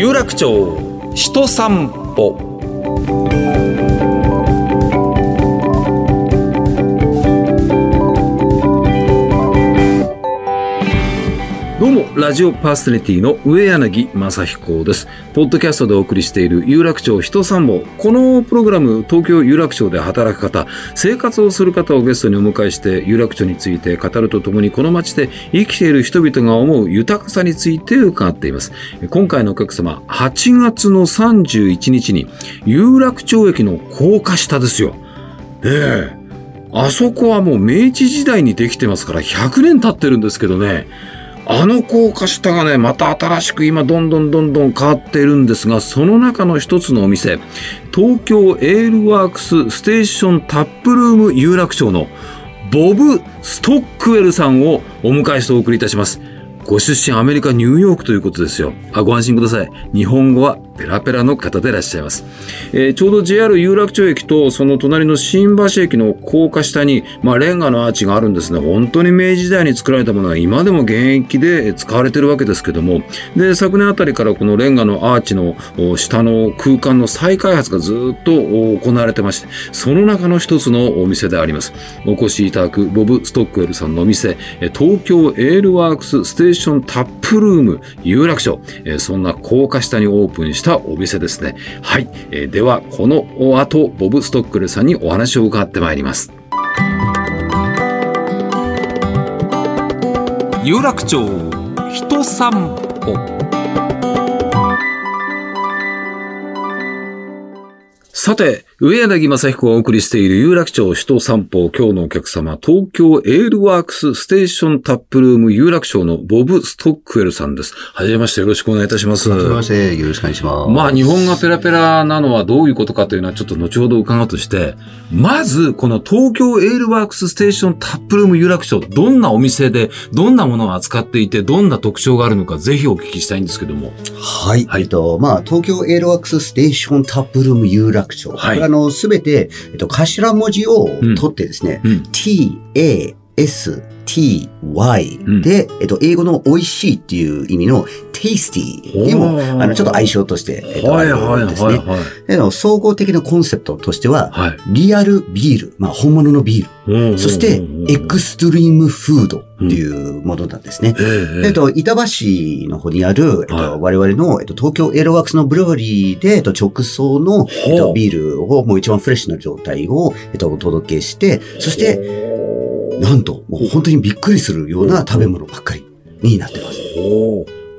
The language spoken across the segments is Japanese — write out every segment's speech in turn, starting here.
有楽町人散歩。ラジオパーソナリティの上柳正彦です。ポッドキャストでお送りしている有楽町人散歩このプログラム東京有楽町で働く方生活をする方をゲストにお迎えして有楽町について語るとともにこの街で生きている人々が思う豊かさについて伺っています。今回のお客様8月の31日に有楽町駅の高架下ですよ。ええ。あそこはもう明治時代にできてますから100年経ってるんですけどね。あの高架下がね、また新しく今どんどんどんどん変わっているんですが、その中の一つのお店、東京エールワークスステーションタップルーム有楽町のボブ・ストックウェルさんをお迎えしてお送りいたします。ご出身アメリカ・ニューヨークということですよ。あ、ご安心ください。日本語はペラペラの方でいらっしゃいます。えーちょうど JR 有楽町駅とその隣の新橋駅の高架下に、まあ、レンガのアーチがあるんですね。本当に明治時代に作られたものが今でも現役で使われてるわけですけども、で、昨年あたりからこのレンガのアーチの下の空間の再開発がずっと行われてまして、その中の一つのお店であります。お越しいただくボブ・ストックウェルさんのお店、東京エールワークスステーションタップルーム有楽町、そんな高架下にオープンしたお店ですね。はい。えーでは、この後、ボブ・ストックウェルさんにお話を伺ってまいります。有楽町人散歩さて、上柳昌彦がお送りしている有楽町人散歩、今日のお客様、東京エールワークスステーションタップルーム有楽町のボブ・ストックウェルさんです。はじめましてよろしくお願いいたします。はじめまして、よろしくお願いします。まあ、日本語がペラペラなのはどういうことかというのはちょっと後ほど伺うとして、まず、この東京エールワークスステーションタップルーム有楽町、どんなお店で、どんなものを扱っていて、どんな特徴があるのか、ぜひお聞きしたいんですけども。はい。はいえっと、まあ、東京エールワークスステーションタップルーム有楽町。はいの、すべて、えっと、頭文字をうん取ってですね、うん。t, a, s, t, y うんで、えっと、英語の美味しいっていう意味の tasty にも、あの、ちょっと相性として、えっと、あるんですね。はい。で総合的なコンセプトとしては、はい。リアルビール、まあ、本物のビール。そして、 extreme food っていうものなんですね。えええっと、板橋の方にある、えっと、はい我々の、えっと、東京エールワークスのブルワリーで、えっと、直送の、えっと、ビールをもう一番フレッシュな状態を、えっと、お届けして、そして、なんと、もう本当にびっくりするような食べ物ばっかりになってます。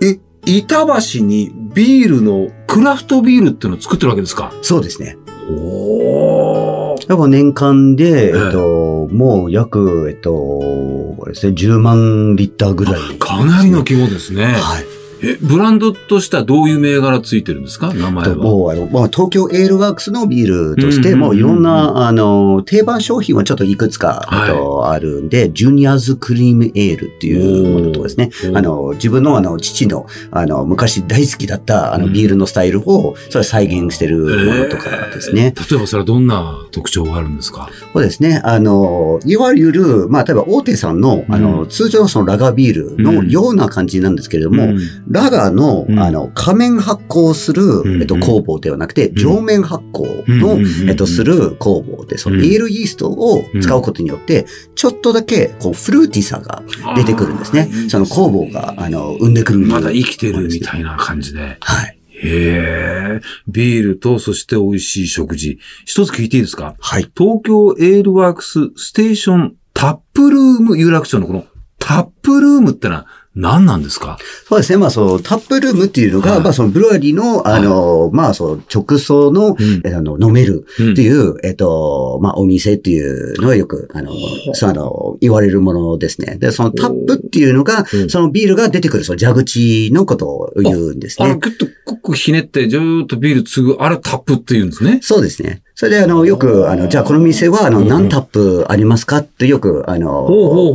え、板橋にビールの、クラフトビールっていうのを作ってるわけですか？そうですね。おーやっぱ年間で、えええっと、もう約、えっと、これですね、10万リッターぐらい、かなりの規模ですね。はい。え、ブランドとしてはどういう銘柄ついてるんですか？名前は。ともう、あの、まあ、東京エールワークスのビールとして、うんもういろんな、あの、定番商品はちょっといくつか、はい。えっと、あるんで、ジュニアーズクリームエールっていうものとですね、あの、自分のあの、父の、あの、昔大好きだった、あの、うん。ビールのスタイルを、それ再現してるものとかですね。えー例えばそれはどんな特徴があるんですか？そうですね。あの、いわゆる、まあ、例えば大手さんの、あうの、通常のそのラガービールのような感じなんですけれども、んラガーの、うんあの、下面発酵する、うんえっと、酵母ではなくて、ん上面発酵の、うんえっと、する酵母で、そのうんエールイーストを使うことによって、ちょっとだけ、こう、フルーティーさが出てくるんですね。その酵母が、あの、生んでくるまだ生きてるみたいな感じで。はい。へえ。ビールとそして美味しい食事。一つ聞いていいですか？はい。東京エールワークスステーションタップルーム有楽町のこのタップルームってのは何なんですか？そうですね。まあ、その、タップルームっていうのが、はいまあ、その、ブルワリーの、あの、まあ、その、直送の、うんえあの、飲めるうんっていう、えっと、まあ、お店っていうのはよく、あの、そうあの、言われるものですね。で、そのタップっていうのがうん、そのビールが出てくる、その蛇口のことを言うんですあれ、ね。キュッとコックひねって、ずーっとビール継ぐ、あれタップって言うんですね。そうですね。それで、あの、よく、あの、じゃあこの店は、あの、うん何タップありますかってよく、あの、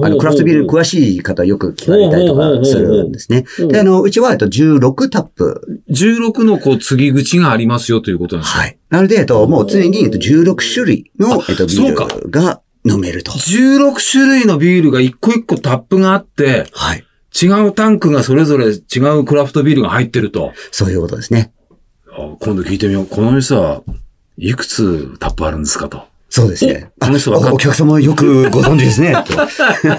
あの、クラフトビールに詳しい方よく聞かれたりとかするんですね。で、あの、うちは、えっと、16タップ。16のこう、継ぎ口がありますよということなんですかはい。なので、えっと、もう常に、えっと、16種類の、えっと、ビールが飲めると。16種類のビールが一個一個タップがあって、はい。違うタンクがそれぞれ違うクラフトビールが入ってると。そういうことですね。あ今度聞いてみよう。この店はいくつタップあるんですかと。そうですね。おこの人分かっおお客様よくご存知ですね。と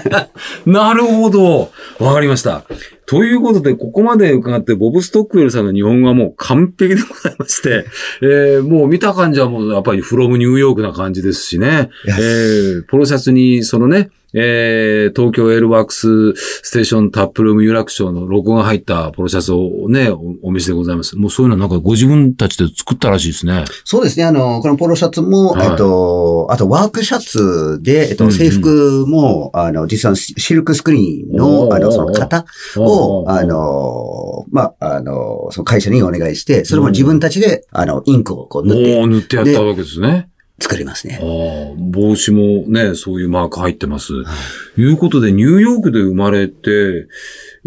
なるほど。わかりました。ということで、ここまで伺って、ボブ・ストックウェルさんの日本語はもう完璧でございまして、えーもう見た感じはもうやっぱり from New York な感じですしね。えーポロシャツにそのね、えー東京エールワークスステーションタップルーム有楽町のロゴが入ったポロシャツをね、おお見せでございます。もうそういうのなんかご自分たちで作ったらしいですね。そうですね。あの、このポロシャツも、はいえっと、あとワークシャツで、えっと、うんうん制服も、あの、実はシシルクスクリーンの、あの、その型おを、ーあの、まあ、あの、その会社にお願いして、それも自分たちで、あの、インクをこう塗って塗ってやったわけですね。作りますねあ。あ、帽子もね、そういうマーク入ってます。いうことで、ニューヨークで生まれて、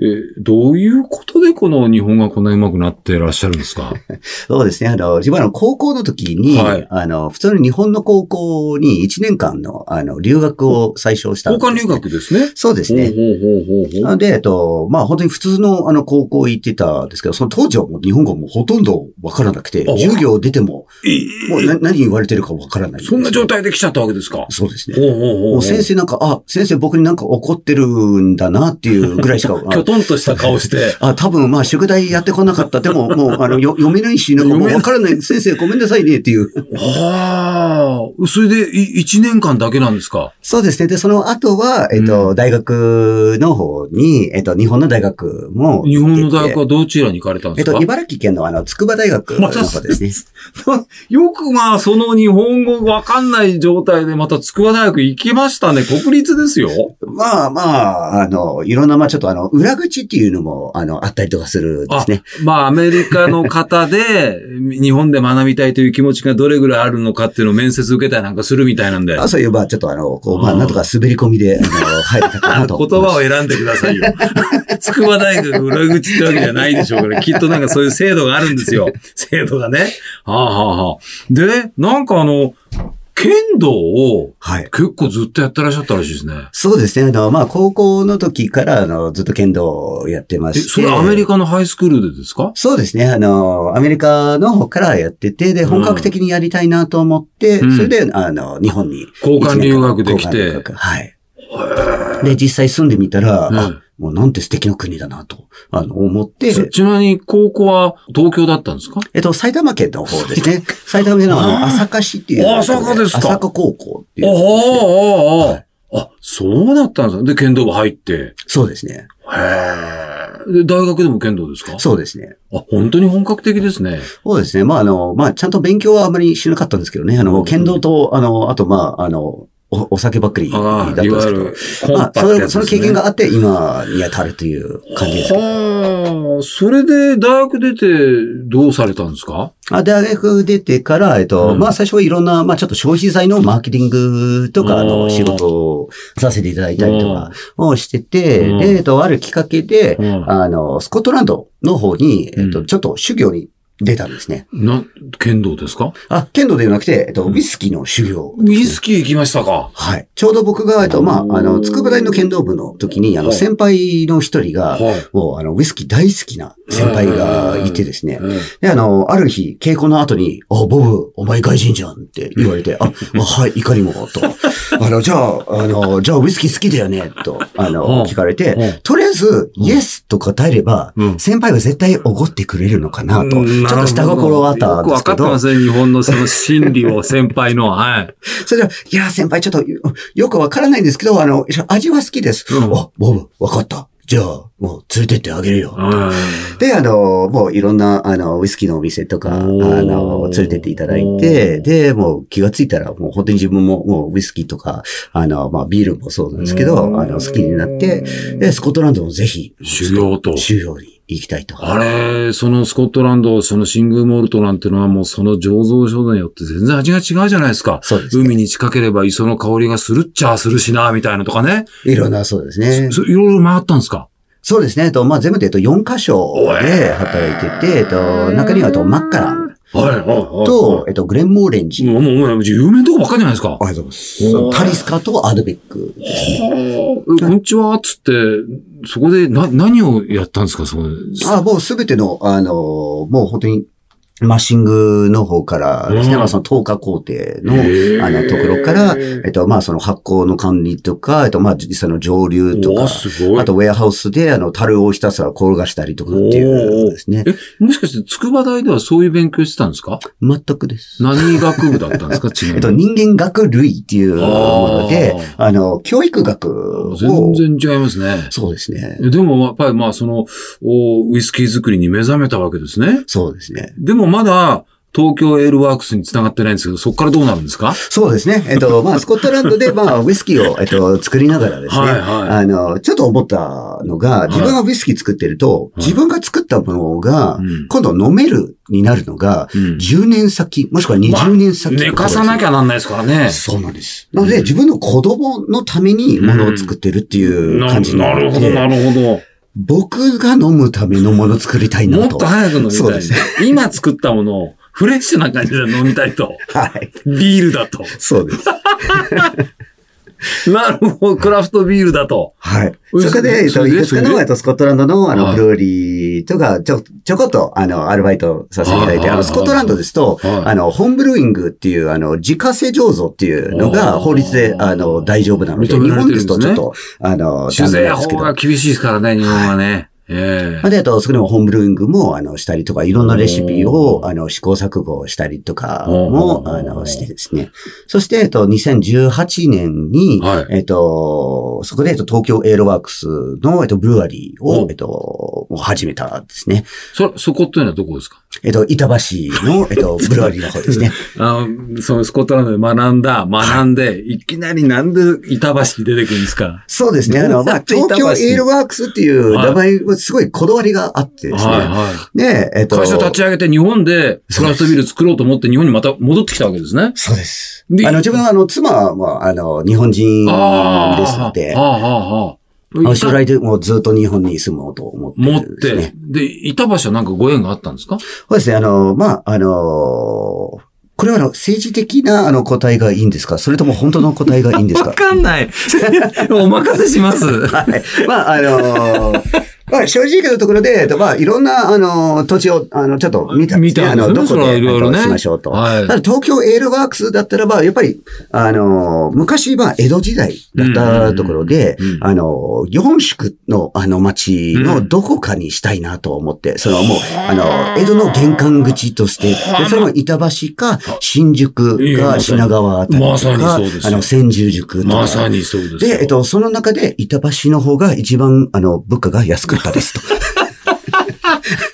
え、どういうことでこの日本がこんな上手くなってらっしゃるんですか？そうですね。あの、自分はあの高校の時に、はいあの、普通の日本の高校に1年間の、あの、留学を最初したんです、交換留学ですね？そうですね。ほうほうほうほうほう。なので、えっと、まあ本当に普通のあの高校行ってたんですけど、その当時はもう日本語もほとんどわからなくてあ、授業出ても、えもうな何言われてるかわからない。そんな状態で来ちゃったわけですか？そうですね。ほうほうほうほうもう先生なんか、あ、先生僕になんか怒ってるんだなっていうぐらいしか、きょとんとした顔して。あ あ、多分まあ宿題やってこなかった。でももうあのよ読めないし、なんかもうわからない。先生ごめんなさいねっていう。ああ、それでい一年間だけなんですか？そうですね。で、その後は、えっと、うん大学の方に、えっと、日本の大学も。日本の大学はどちらに行かれたんですか？えっと、茨城県のあの、筑波大学の方ですね。よくまあ、その日本語わかんない状態でまた筑波大学行きましたね。国立ですよ。まあまあ、あの、いろんな、まあちょっとあの、裏口っていうのも、あの、あったりとかするんですね。まあ、アメリカの方で、日本で学びたいという気持ちがどれぐらいあるのかっていうのを面接受けたりなんかするみたいなんで。あそういう、まあちょっとあの、こう、まあなんとか滑り込みで、あの、入れたかなと。言葉を選んでくださいよ。筑波大学裏口ってわけじゃないでしょうから、きっとなんかそういう制度があるんですよ。制度がね。はあ、はあはあ、で、なんかあの、剣道をはい。結構ずっとやってらっしゃったらしいですね。そうですね。あの、まあ高校の時から、あの、ずっと剣道をやってまえ、して。それアメリカのハイスクールでですか？そうですね。あの、アメリカの方からやってて、で、本格的にやりたいなと思って、うんそれで、あの、日本に。交換留学できてはい。で、実際住んでみたら、うんあ、もうなんて素敵な国だなと、あの、思って、そちなみに高校は東京だったんですか？えっと、埼玉県の方ですね。埼玉県のあの、朝霞市っていう。あ朝霞ですか？朝霞高校っていああ、う。ああ、あはいあ。あ、そうだったんですか。で、剣道部入って。へそうですね。え。で、大学でも剣道ですか？そうですね。あ、本当に本格的ですね。そうですね。まあ、あの、まあ、ちゃんと勉強はあまりしなかったんですけどね。あうんの、剣道と、あの、あと、まあ、あの、おお酒ばっかりだったんですけど。まあ、パその。経験があって、今に当たるという感じです。はあ、それで大学出てどうされたんですか？あ大学出てから、えっと、うん。まあ最初はいろんな、まあちょっと消費財のマーケティングとか、の、仕事をさせていただいたりとかをしてうて、ん。で、えっと、あるきっかけで、うん。あの、スコットランドの方に、えっと、うん。ちょっと修行に出たんですね。な、剣道ですか？あ、剣道ではなくて、えっと、ウイスキーの修行。ウイスキー行きましたか？はい。ちょうど僕が、えっと、まあ、あの、筑波大の剣道部の時に、あの、はい先輩の一人が、はい。もう、あの、ウイスキー大好きな先輩がいてですね。えで、あの、ある日、稽古の後に、あ、ボブ、お前外人じゃんって言われて、あ、あはい、いかにも、と。あの、じゃあ、あの、じゃあウイスキー好きだよね、と、あうんの、聞かれて、えとりあえず、イエスと答えれば、うん先輩は絶対おごってくれるのかな、と。ちょうんっと下心はあったんよくですけどわかってま、すね、日本のその心理を、先輩の。はい。それで、いや、先輩ちょっと、よよくわからないんですけど、あの、味は好きです。うんあ、ボブ、わかった。じゃあ、もう連れてってあげるよ。うんで、あの、もういろんな、あの、ウイスキーのお店とか、あの、連れてっていただいて、で、もう気がついたら、もう本当に自分も、もうウイスキーとか、あの、まあ、ビールもそうなんですけど、あの、好きになって、で、スコットランドもぜひ、修行と修行に行きたいと。あれ、そのスコットランド、そのシングルモルトなんてのはもうその醸造所によって全然味が違うじゃないですか。そうですね。海に近ければ磯の香りがするっちゃするしな、みたいなとかね。いろんな、そうですね。そいろいろ回ったんですか？そうですね。えっと、まあ、全部で、えっと、4箇所で働いてて、えっと、中には、えっと、マッカラン。はい、はい、はい。と、えっと、グレンモーレンジ。もう、もう、有名なとこばっかりじゃないですか。ありがとうございます。タリスカとアドベックですね。はあ、こんにちは、つって、そこで、な、何をやったんですか、そこで？あ、もうすべての、あの、もう本当に、マッシングの方からですね、うんまあその投下工程の、あの、ところから、えっと、まあその発酵の管理とか、えっと、まあ実際の蒸留とか。あとウェアハウスで、あの、樽をひたすら転がしたりとかっていうですね。え、もしかして、筑波大ではそういう勉強してたんですか？全くです。何学部だったんですか？えっと、人間学類っていうもので、あの、教育学を、全然違いますね。そうですね。でも、やっぱりまあ、その、おウイスキー作りに目覚めたわけですね。そうですね。でもまだ、東京エールワークスに繋がってないんですけど、そこからどうなるんですか？そうですね。えっと、まあ、スコットランドで、まあ、ウイスキーを、えっと、作りながらですね。はいはい。あの、ちょっと思ったのが、自分がウイスキー作ってると、い。自分が作ったものがう、ん。今度飲めるになるのが、うん。10年先、もしくは20年先、寝かさなきゃなんないですからね。そうなんです。なので、自分の子供のためにものを作ってるっていう感じになるのなるほど、なで、るほ僕が飲むためのものを作りたいど。なと。もっと早く飲みたい。今作ったものをフレッシュな感じで飲みたいと。はい。ビールだと。そうです。なるほど、クラフトビールだと。はい。うんそこで、えっと、それでいくつかの、えっと、スコットランドの、あの、はいブルーリーとか、ちょ、ちょこっと、あの、アルバイトさせていただいて、はいあの、スコットランドですと、はいあの、ホームブルーイングっていう、あの、自家製醸造っていうのあが、ー法律で、あの、大丈夫なので、日本ですとちょっと、あの、酒税。法が厳しいですからね、日本はね。ええ。で、あと、そこでもホームブルーイングも、あの、したりとか、いろんなレシピを、あの、試行錯誤したりとかも、あの、してですね。そして、えっと、2018年に、はい。えっと、そこで、えっと、東京エーロワークスの、えっと、ブルワリーをお、えっと、始めたんですね。そ、そこっていうのはどこですか？えっと、板橋の、えっと、ブルワリーの方ですね。あの、そのスコットランドで学んだ、学んで、いきなりなんで板橋出てくるんですか？そうですね。あの、まあ、東京エーロワークスっていう名前はすごいこだわりがあってですね。はいはで、えっい。と、会社立ち上げて日本でクラフトビール作ろうと思って日本にまた戻ってきたわけですね。そうです。であの、自分は、あの、妻は、あの、日本人。ですので、ああ、ああ、ああ。将来でもうずっと日本に住もうと思って持ってね。、で、板橋はなんかご縁があったんですか？そうですね、あの、まあ、あのこれはあの政治的なあの答えがいいんですか？それとも本当の答えがいいんですか？わかんない。お任せします。はい。まあ、あのまあ、正直なところで、えっとまあ、いろんな、あの、土地を、あの、ちょっと見たんですね。見たんですね。どこで、はいろいろね。えっとしましょうと。はい。ただ東京エールワークスだったらば、やっぱり、あの、昔、まあ、江戸時代だったところでうんうんうん、あの、四宿の、あの、町のどこかにしたいなと思って、そのもう、あの、江戸の玄関口として、でそれも板橋か、新宿か、品川あたりとか、まさにそうですよ。あの、千住宿とか。まさにそうですよ。で、えっと、その中で、板橋の方が一番、あの、物価が安かですと。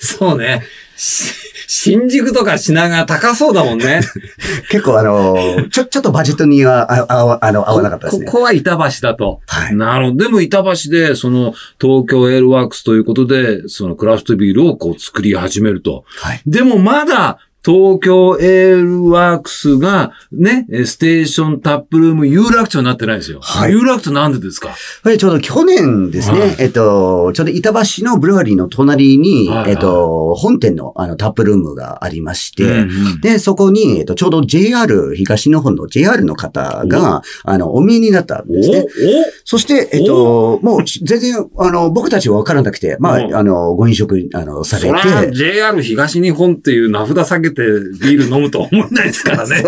そうね。し新宿とか品川高そうだもんね。結構、あの、ちょ、ちょっとバジェットには、あ、あ、あの、合わなかったですね。ここは板橋だと。はいなるほど。でも板橋で、その、東京エールワークスということで、そのクラフトビールをこう作り始めると。はい。でもまだ、東京エールワークスが、ね、えステーションタップルーム有楽町になってないんですよ。はい。有楽町なんでですか？これちょうど去年ですね、はい。えっと、ちょうど板橋のブルワリーの隣に、はいはい。えっと、本店のあのタップルームがありまして、うんうん。で、そこに、えっと、ちょうど JR 東日本の JR の方が、あの、お見えになったんですね。そして、えっと、もう、全然、あの、僕たちは分からなくて、まうん。あ、あの、ご飲食、あの、されて、JR 東日本っていう名札下げてビール飲むと思わないですからね。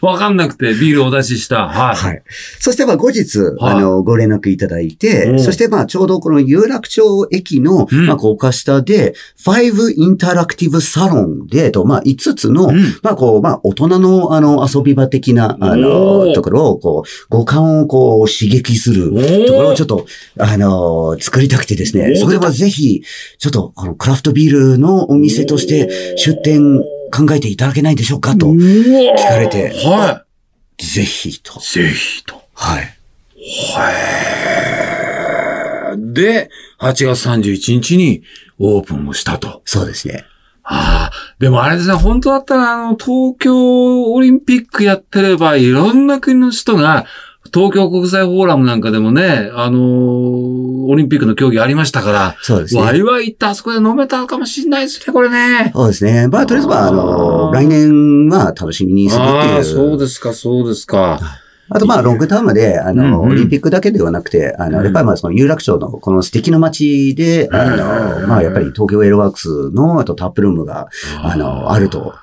わかんなくてビールをお出しした。はい。はい。そして、まあ、後日、はい。あの、ご連絡いただいうんて、そして、まあ、ちょうどこの有楽町駅の、うん。まあ、高架下で、5インタラクティブサロンで、と、まあ、5つの、うん。まあ、こう、まあ、大人の、あの、遊び場的な、あおの、ー。ところを、こう、五感を、こう、刺激するところをちょっと、あの、作りたくてですね、それはぜひ、ちょっと、このクラフトビールのお店として、出店考えていただけないでしょうかと、聞かれてはぜひとい。。ぜひと。はい。はい。で、8月31日にオープンをしたと。そうですね。ああ、でもあれですね、本当だったら、あの、東京オリンピックやってれば、いろんな国の人が、東京国際フォーラムなんかでもね、あのーオオリンピックの競技ありましたから、そうですね。ワイワイ行ってあそこで飲めたかもしれないですね、これね。そうですね。まあ、とりあえずは、あの、来年は楽しみにするってああ、いう。そうですか、そうですか。あと、まあ、ロングタームで、あの、うんうんオリンピックだけではなくて、あの、うんやっぱりまあ、その有楽町のこの素敵な街で、あうんの、まあ、やっぱり東京エロワークスの、あとタップルームが、あの、あると、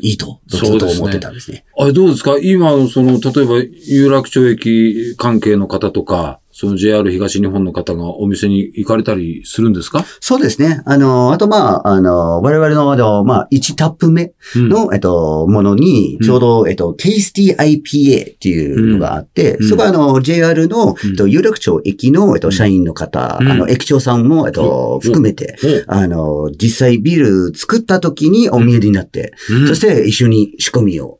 いいと、ずっと思ってたんですね。あれどうですか？今、その、例えば、有楽町駅関係の方とか、その JR 東日本の方がお店に行かれたりするんですか？そうですね。あの、あとまあ、あの、我々の、あの、まあ、1タップ目うん。の、えっと、ものに、ちょうど、えっと、Tasty IPA っていうのがあって、うん。そこはあの、JR の、うん。えっと、有楽町駅の、えっと、社員の方、うん。あの、駅長さんも、えっと、うん含めて、お。あの、実際ビール作った時にお見えになって、うん。そして一緒に仕込みを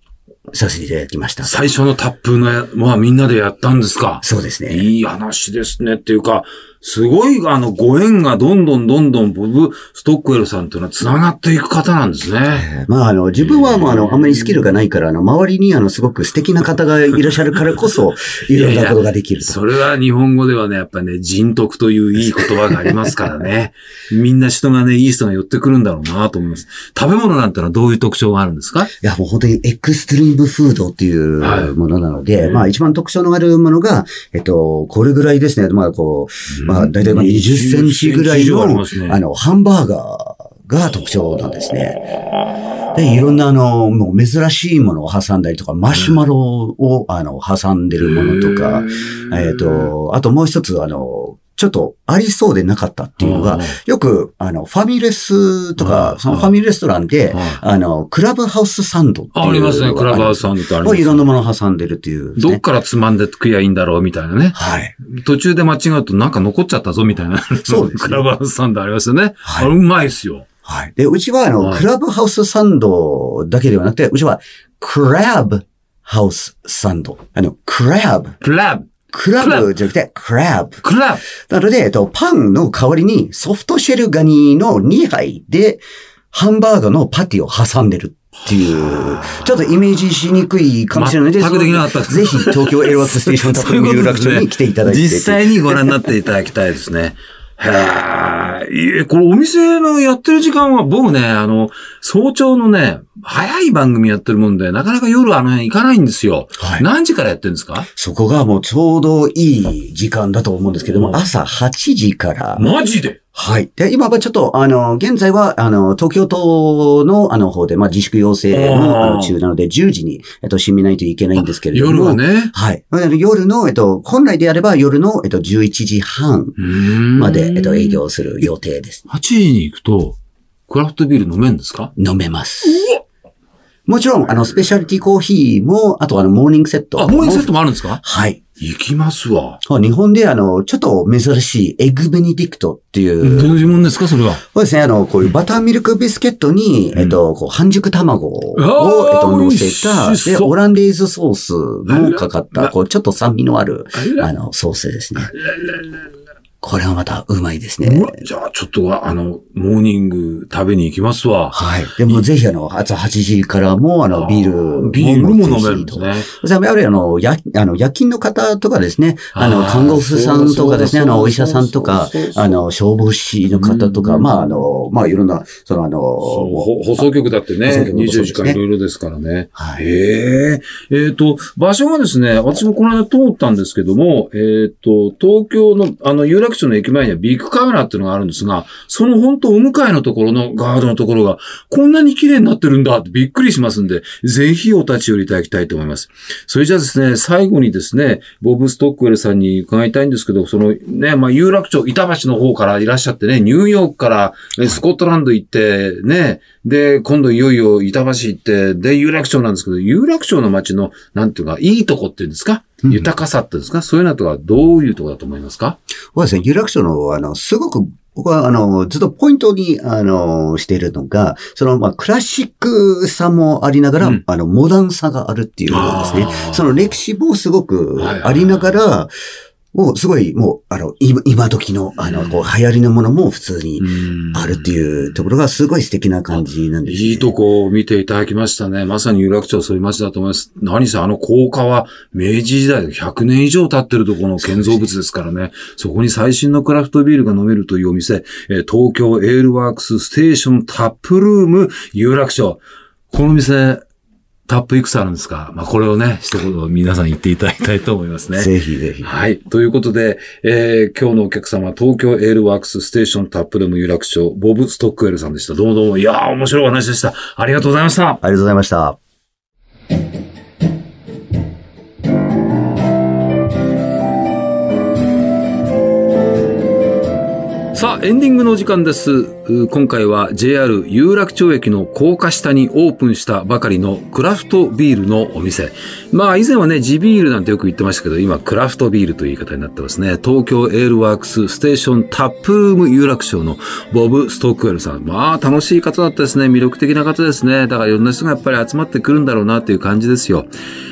させていただきました。最初のタップのや、まあみんなでやったんですかそうですね。いい話ですね。っていうか、すごい、あの、ご縁がどんどんどんどんボブ・ストックウェルさんっていうのは繋がっていく方なんですね。まあ、あの、自分はもう、あの、あんまりスキルがないから、あの、周りに、あの、すごく素敵な方がいらっしゃるからこそ、いろんなことができると。それは日本語ではね、やっぱね、人徳といういい言葉がありますからね。みんな人がね、いい人が寄ってくるんだろうなと思います。食べ物なんてのはどういう特徴があるんですか？いや、もう本当にエクストリームフードっていうはいものなので、うんまあ一番特徴のあるものが、えっと、これぐらいですね。まあこう、まあ大体まあ20センチぐらい20センチ以上ありの、あの、ハンバーガーが特徴なんですね。で、いろんなあの、もう珍しいものを挟んだりとか、マシュマロを、あの、挟んでるものとか、えっ、と、あともう一つ、あの、ちょっとありそうでなかったっていうのが、よく、あの、ファミレスとうん、かそのファミレストランで、はいあの、クラブハウスサンドあありますね。クラブハウスサンドってあります。いろんなものを挟んでるっていうどっからつまんで食やいいんだろうみたいなね。はい。途中で間違うとなんか残っちゃったぞみたいな。そうですねクラブハウスサンドありますよね。はいあれうまいですよ。はい。で、うちはあの、はいクラブハウスサンドだけではなくて、うちは、クラブハウスサンド。あの、クラブ。クラブ、クラブじゃなくて、クラブ。クラブ。なので、えっと、パンの代わりにソフトシェルガニの2杯で、ハンバーガーのパティを挟んでるっていう、ちょっとイメージしにくいかもしれないので、全くできなかったですぜひ東京エロワックスステーションタップル有楽町に来ていただいて。実際にご覧になっていただきたいですね。へえ、えこれお店のやってる時間は僕ね、あの、早朝のね、早い番組やってるもんで、なかなか夜あの辺行かないんですよ。はい。何時からやってるんですか？そこがもうちょうどいい時間だと思うんですけどうん。も、朝8時から、マジで？はい。で、今はちょっと、あの、現在は、あの、東京都の、あの、方で、まあ、自粛要請の、あの、中なので、10時に、えっと、閉めないといけないんですけれども。夜はね。はい。夜の、えっと、本来であれば夜の、えっと、11時半ままで、えっと、営。業する予定です。8時に行くと、クラフトビール飲めんですか？飲めます。もちろん、あの、スペシャリティコーヒーも、あと、あの、モーニングセット。あ、モーニングセットもあるんですか？はい。行きますわ。日本で、あの、ちょっと珍しいエッグベネディクトっていう、どういうもんですか、それは？そうですね、あの、こういうバターミルクビスケットに、うんえっと、こう、半熟卵を、えっと、乗せた、で、オランデーズソースのかかった、こう、ちょっと酸味のある、あの、ソースですね。これはまたうまいですねじゃあ、ちょっと、あの、モーニング食べに行きますわ。はい。でも、ぜひ、あの、朝8時からも、あの、ビールも。ビールも飲めるんですね。やはり、あの、や、あの、夜勤の方とかですね、あの、看護婦さんとかですね、あの、お医者さんとかあの、消防士の方とか、うんまあ、あの、まあ、いろんな、その、あの、放送局だってね、放送局もそう24時間いろいろですからね。はい。へえ。えっ、と、場所がですね、私もこの間通ったんですけども、えっ、と、東京の、あの、有楽町の駅前にはビッグカメラっていうのがあるんですが、その本当お向かいのところのガードのところが、こんなに綺麗になってるんだってびっくりしますんで、ぜひお立ち寄りいただきたいと思います。それじゃあですね、最後にですね、ボブ・ストックウェルさんに伺いたいんですけど、そのね、まあ、有楽町、板橋の方からいらっしゃってね、ニューヨークからスコットランド行って、ね、で、今度いよいよ板橋行って、で、有楽町なんですけど、有楽町の街の、なんていうか、いいとこっていうんですか？豊かさっていうんですか？そういうのとはどういうところだと思いますか？そうですね、有楽町の、あの、すごく、僕は、あの、ずっとポイントに、あの、しているのが、その、まあ、クラシックさもありながら、うん。あの、モダンさがあるっていうことですね。その歴史もすごくはいはいはい。ありながら、もうすごい、もう、あの、今今時の、あの、こう、流行りのものも普通にあるっていうところがすごい素敵な感じなんです、ね、いいとこを見ていただきましたね。まさに有楽町そういう街だと思います。何せあの高架は明治時代で100年以上経ってるところの建造物ですからね。そこに最新のクラフトビールが飲めるというお店、え東京エールワークスステーションタップルーム有楽町。この店、タップいくつあるんですか？まあ、これをね、一言皆さん言っていただきたいと思いますね。ぜひぜひ。はい。ということで、えー、今日のお客様、東京エールワークスステーションタップルーム有楽町、ボブ・ストックウェルさんでした。どうもどうも。いやー、面白いお話でした。ありがとうございました。ありがとうございました。さあ、エンディングのお時間です。今回は JR 有楽町駅の高架下にオープンしたばかりのクラフトビールのお店。まあ以前はね、地ビールなんてよく言ってましたけど、今クラフトビールという言い方になってますね。東京エールワークスステーションタップルーム有楽町のボブ・ストックウェルさん。まあ楽しい方だったですね。魅力的な方ですね。だからいろんな人がやっぱり集まってくるんだろうなっていう感じですよ。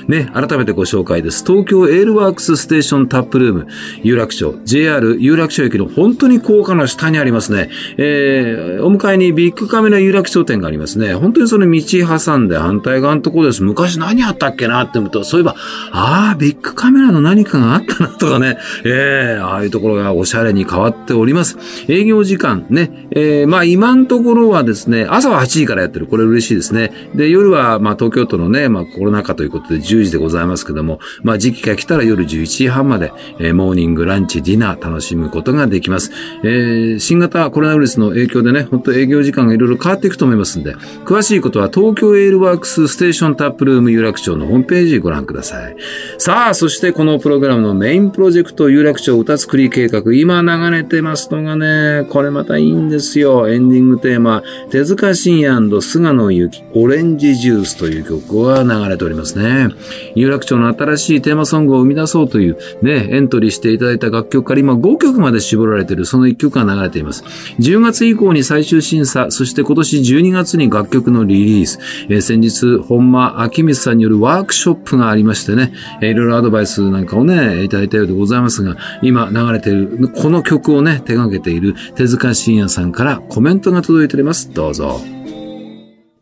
ね、改めてご紹介です。東京エールワークスステーションタップルーム有楽町。JR 有楽町駅の本当に高架の下にありますね。えー、お迎えにビッグカメラ有楽町店がありますね。本当にその道挟んで反対側のところです。昔何あったっけなって思うと、そういえば、ああ、ビッグカメラの何かがあったなとかね。ええー、ああいうところがおしゃれに変わっております。営業時間ね。えー、まあ今のところはですね、朝は8時からやってる。これ嬉しいですね。で、夜はまあ東京都のね、まあコロナ禍ということで10時でございますけども、まあ時期が来たら夜11時半まで、えー、モーニング、ランチ、ディナー楽しむことができます。えー、新型コロナウイルスの影響でね、本当営業時間がいろいろ変わっていくと思いますんで、詳しいことは東京 Aleworks Station Taproom 有楽町のホームページご覧ください。さあ、そしてこのプログラムのメインプロジェクト有楽町歌作り計画、今流れてますのがね、これまたいいんですよ。エンディングテーマ、手塚信也菅野由紀、オレンジジュースという曲が流れておりますね。有楽町の新しいテーマソングを生み出そうというね、エントリーしていただいた楽曲から今5曲まで絞られているその1曲が流れています。10月以降に最終審査、そして今年12月に楽曲のリリース、えー、先日、本間明光さんによるワークショップがありましてね、えー、いろいろアドバイスなんかをね、いただいたようでございますが、今流れている、この曲をね、手掛けている手塚信也さんからコメントが届いております。どうぞ。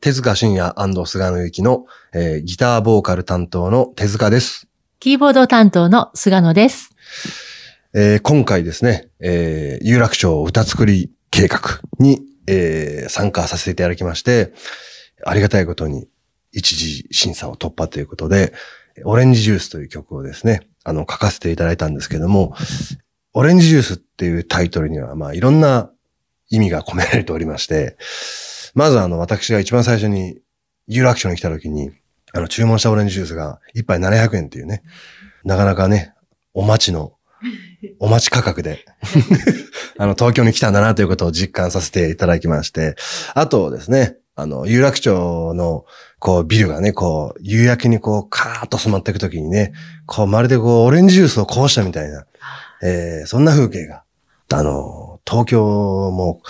手塚信也菅野由紀の、えー、ギターボーカル担当の手塚です。キーボード担当の菅野です。えー、今回ですね、えー、有楽町歌作り計画に、えー、参加させていただきまして、ありがたいことに一次審査を突破ということで、オレンジジュースという曲をですね、あの、書かせていただいたんですけども、オレンジジュースっていうタイトルには、まあ、いろんな意味が込められておりまして、まずあの、私が一番最初に有楽町に来た時に、あの、注文したオレンジジュースが一杯700円っていうね、なかなかね、お待ちのお待ち価格で。あの、東京に来たんだなということを実感させていただきまして、あとですね、あの、有楽町の、こう、ビルがね、こう、夕焼けにこう、カーッと染まっていくときにね、こう、まるでこう、オレンジジュースをこうしたみたいな、えー、そんな風景が、あの、東京も、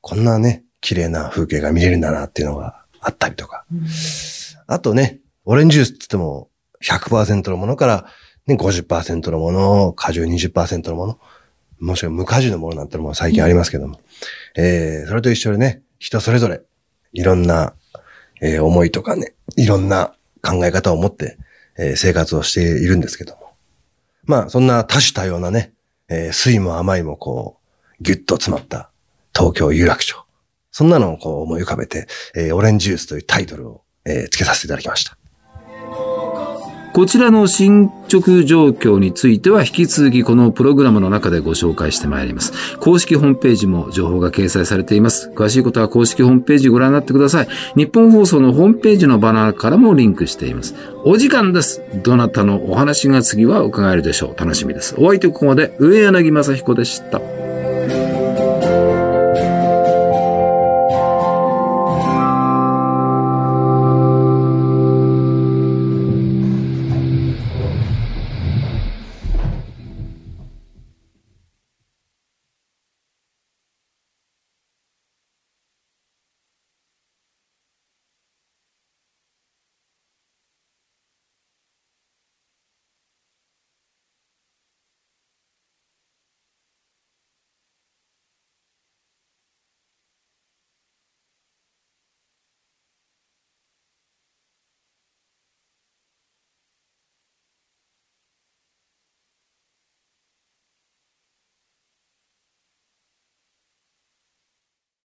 こんなね、綺麗な風景が見れるんだなっていうのがあったりとか。うん、あとね、オレンジジュースって言っても、100%のものから、ね、50%のもの、果汁20%のもの、もしくは無果汁のものなんてのも最近ありますけども、うん、えー、それと一緒でね、人それぞれ、いろんな、えー、思いとかね、いろんな考え方を持って、えー、生活をしているんですけども。まあ、そんな多種多様なね、えー、酸いも甘いもこう、ぎゅっと詰まった東京有楽町。そんなのをこう思い浮かべて、えー、オレンジジュースというタイトルを、えー、付けさせていただきました。こちらの進捗状況については引き続きこのプログラムの中でご紹介してまいります。公式ホームページも情報が掲載されています。詳しいことは公式ホームページご覧になってください。日本放送のホームページのバナーからもリンクしています。お時間です。どなたのお話が次は伺えるでしょう。楽しみです。お相手ここまで上柳正彦でした。